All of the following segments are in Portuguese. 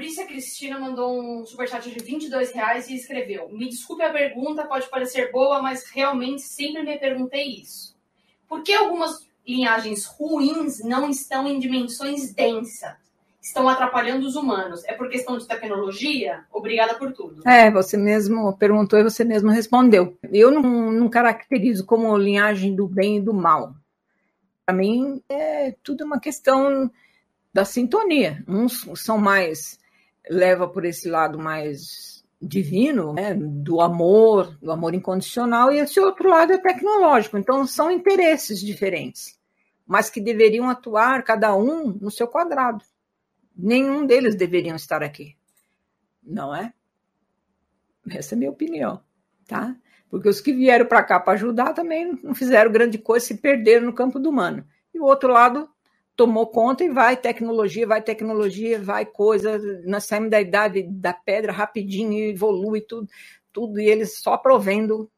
Fabrícia Cristina mandou um superchat de 22 reais e escreveu: Me desculpe a pergunta, pode parecer boa, mas realmente sempre me perguntei isso. Por que algumas linhagens ruins não estão em dimensões densas? Estão atrapalhando os humanos. É por questão de tecnologia? Obrigada por tudo. É, você mesmo perguntou e você mesmo respondeu. Eu não, não caracterizo como linhagem do bem e do mal. Para mim, é tudo uma questão da sintonia. Uns são mais leva por esse lado mais divino, né, do amor, do amor incondicional, e esse outro lado é tecnológico. Então são interesses diferentes, mas que deveriam atuar cada um no seu quadrado. Nenhum deles deveriam estar aqui, não é? Essa é a minha opinião, tá? Porque os que vieram para cá para ajudar também não fizeram grande coisa, se perderam no campo do humano. E o outro lado tomou conta e vai tecnologia, vai tecnologia, vai coisa. Nós saímos da idade da pedra rapidinho, evolui tudo, tudo, e eles só provendo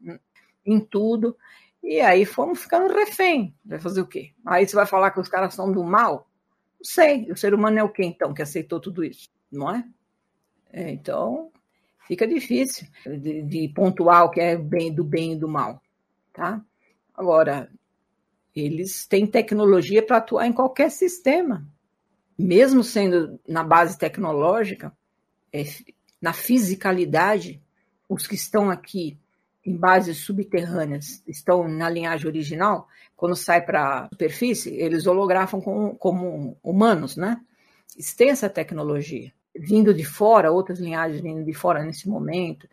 em tudo. E aí fomos ficando refém. Vai fazer o quê? Aí você vai falar que os caras são do mal? Não sei. O ser humano é o quê, então, que aceitou tudo isso? Não é? é então, fica difícil de, de pontuar o que é bem, do bem e do mal. Tá? Agora, eles têm tecnologia para atuar em qualquer sistema, mesmo sendo na base tecnológica, é, na fisicalidade, os que estão aqui em bases subterrâneas estão na linhagem original, quando sai para a superfície, eles holografam como, como humanos, né? Essa tecnologia. Vindo de fora, outras linhagens vindo de fora nesse momento,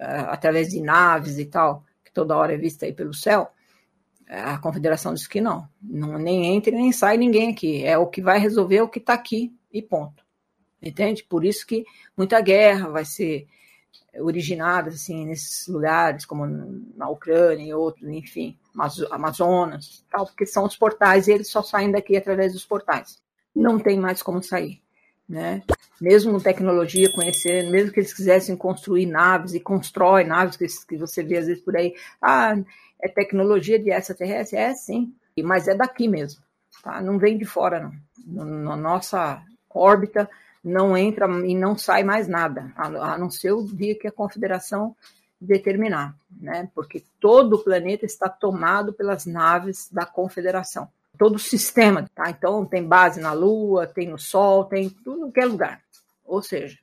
uh, através de naves e tal, que toda hora é vista aí pelo céu, a confederação diz que não, não nem entra nem sai ninguém aqui. É o que vai resolver o que está aqui e ponto. Entende? Por isso que muita guerra vai ser originada assim nesses lugares, como na Ucrânia e outros, enfim, Amazonas, tal, porque são os portais e eles só saem daqui através dos portais. Não tem mais como sair, né? Mesmo tecnologia conhecendo, mesmo que eles quisessem construir naves e constrói naves que você vê às vezes por aí, ah, é tecnologia de extraterrestre? É sim, mas é daqui mesmo, tá? Não vem de fora, não. Na nossa órbita não entra e não sai mais nada, a não ser o dia que a confederação determinar, né? Porque todo o planeta está tomado pelas naves da confederação. Todo o sistema, tá? Então tem base na Lua, tem no Sol, tem tudo que é lugar. Ou seja,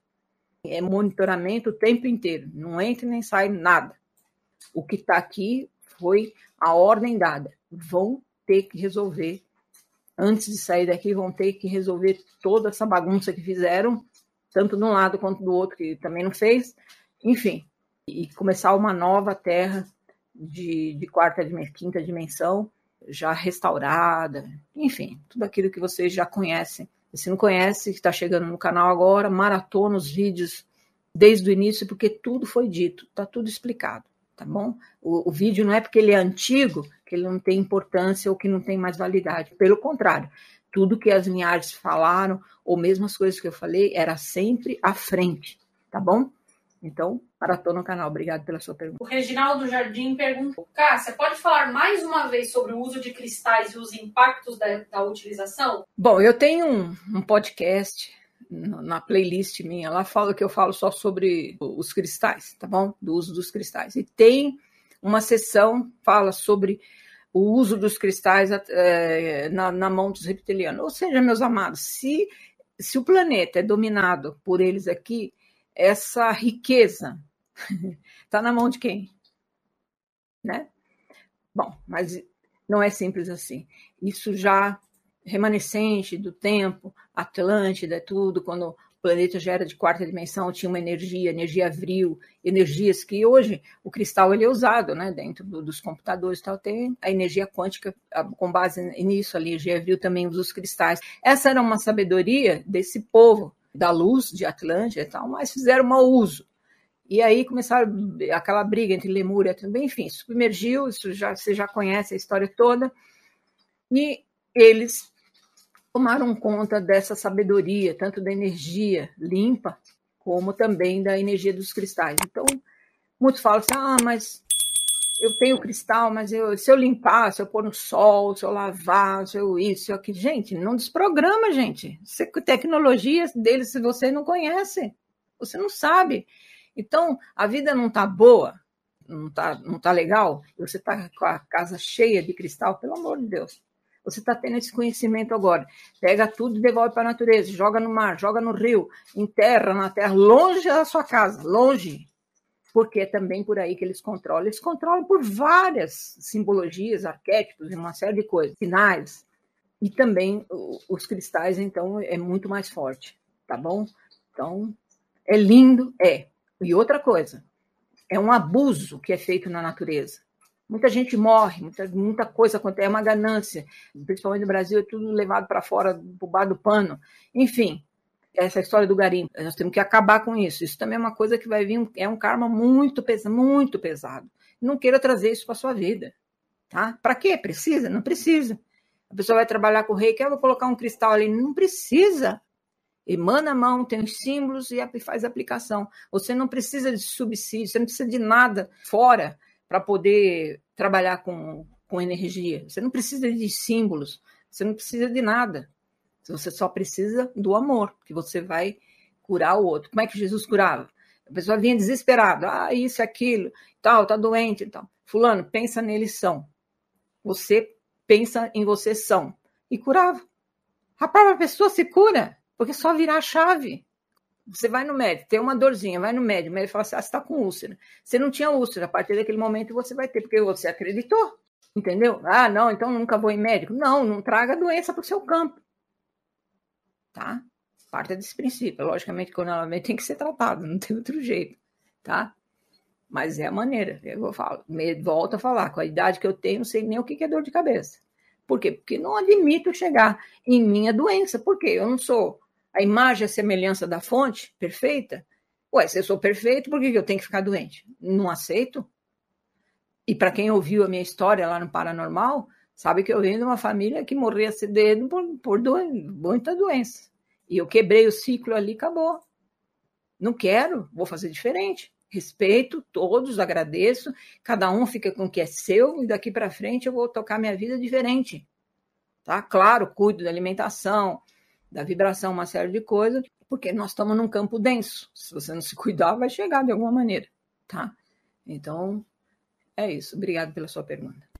é monitoramento o tempo inteiro, não entra nem sai nada. O que está aqui foi a ordem dada. Vão ter que resolver, antes de sair daqui, vão ter que resolver toda essa bagunça que fizeram, tanto de um lado quanto do outro, que também não fez. Enfim, e começar uma nova terra de, de quarta, quinta dimensão, já restaurada, enfim, tudo aquilo que vocês já conhecem. Se não conhece, está chegando no canal agora, maratona os vídeos desde o início, porque tudo foi dito, está tudo explicado tá bom? O, o, vídeo não é porque ele é antigo que ele não tem importância ou que não tem mais validade. Pelo contrário, tudo que as linhagens falaram, ou mesmo as coisas que eu falei, era sempre à frente, tá bom? Então, maratona no canal. Obrigado pela sua pergunta. O Reginaldo Jardim perguntou: Cássia, pode falar mais uma vez sobre o uso de cristais e os impactos da, da utilização? Bom, eu tenho um, um podcast na playlist minha, lá fala que eu falo só sobre os cristais, tá bom? Do uso dos cristais. E tem uma sessão fala sobre o uso dos cristais é, na, na, mão dos reptilianos. Ou seja, meus amados, se, se o planeta é dominado por eles aqui, essa riqueza está na mão de quem? Né? Bom, mas não é simples assim. Isso já remanescente do tempo, Atlântida, tudo, quando o planeta já era de quarta dimensão, tinha uma energia, energia avril, energias que hoje o cristal ele é usado, né, dentro do, dos computadores tal, tem a energia quântica com base nisso, a energia avril também usa os cristais. Essa era uma sabedoria desse povo da luz de Atlântida e tal, mas fizeram mau uso. E aí começaram aquela briga entre Lemúria, enfim, submergiu, isso já você já conhece a história toda. E eles tomaram conta dessa sabedoria, tanto da energia limpa, como também da energia dos cristais. Então, muitos falam assim: ah, mas eu tenho cristal, mas eu, se eu limpar, se eu pôr no sol, se eu lavar, se eu isso, se eu aquilo. Gente, não desprograma, gente. Você, tecnologia deles, se você não conhece, você não sabe. Então, a vida não está boa, não está não tá legal, você está com a casa cheia de cristal, pelo amor de Deus. Você está tendo esse conhecimento agora. Pega tudo e devolve para a natureza, joga no mar, joga no rio, enterra na terra, longe da sua casa, longe. Porque é também por aí que eles controlam. Eles controlam por várias simbologias, arquétipos e uma série de coisas, sinais. E também os cristais, então, é muito mais forte, tá bom? Então, é lindo, é. E outra coisa, é um abuso que é feito na natureza. Muita gente morre, muita, muita coisa acontece, é uma ganância. Principalmente no Brasil, é tudo levado para fora, por baixo do pano. Enfim, essa história do garimpo. Nós temos que acabar com isso. Isso também é uma coisa que vai vir, é um karma muito pesado, muito pesado. Não queira trazer isso para sua vida, tá? Para quê? Precisa? Não precisa. A pessoa vai trabalhar com o rei, quer vou colocar um cristal ali, não precisa. Emana a mão, tem os símbolos e faz aplicação. Você não precisa de subsídio, você não precisa de nada fora para poder trabalhar com, com energia. Você não precisa de símbolos, você não precisa de nada. Você só precisa do amor, que você vai curar o outro. Como é que Jesus curava? A pessoa vinha desesperada, ah, isso, aquilo, tal, tá doente, tal. Fulano, pensa neles são. Você pensa em você são. E curava. A pessoa se cura, porque só virar a chave. Você vai no médico, tem uma dorzinha, vai no médico, o médico fala assim: ah, você está com úlcera. Você não tinha úlcera, a partir daquele momento você vai ter, porque você acreditou. Entendeu? Ah, não, então nunca vou em médico. Não, não traga doença para o seu campo. Tá? Parte desse princípio. Logicamente, vem, tem que ser tratado, não tem outro jeito. Tá? Mas é a maneira. Eu falo, volto a falar, com a idade que eu tenho, não sei nem o que é dor de cabeça. Por quê? Porque não admito chegar em minha doença. Por quê? Eu não sou a imagem a semelhança da fonte perfeita. Ué, se eu sou perfeito, por que eu tenho que ficar doente? Não aceito. E para quem ouviu a minha história lá no Paranormal, sabe que eu venho de uma família que morria cedo por, por muita doença. E eu quebrei o ciclo ali, acabou. Não quero, vou fazer diferente. Respeito todos, agradeço. Cada um fica com o que é seu e daqui para frente eu vou tocar minha vida diferente. Tá? Claro, cuido da alimentação, da vibração, uma série de coisas, porque nós estamos num campo denso. Se você não se cuidar, vai chegar de alguma maneira, tá? Então, é isso. Obrigado pela sua pergunta.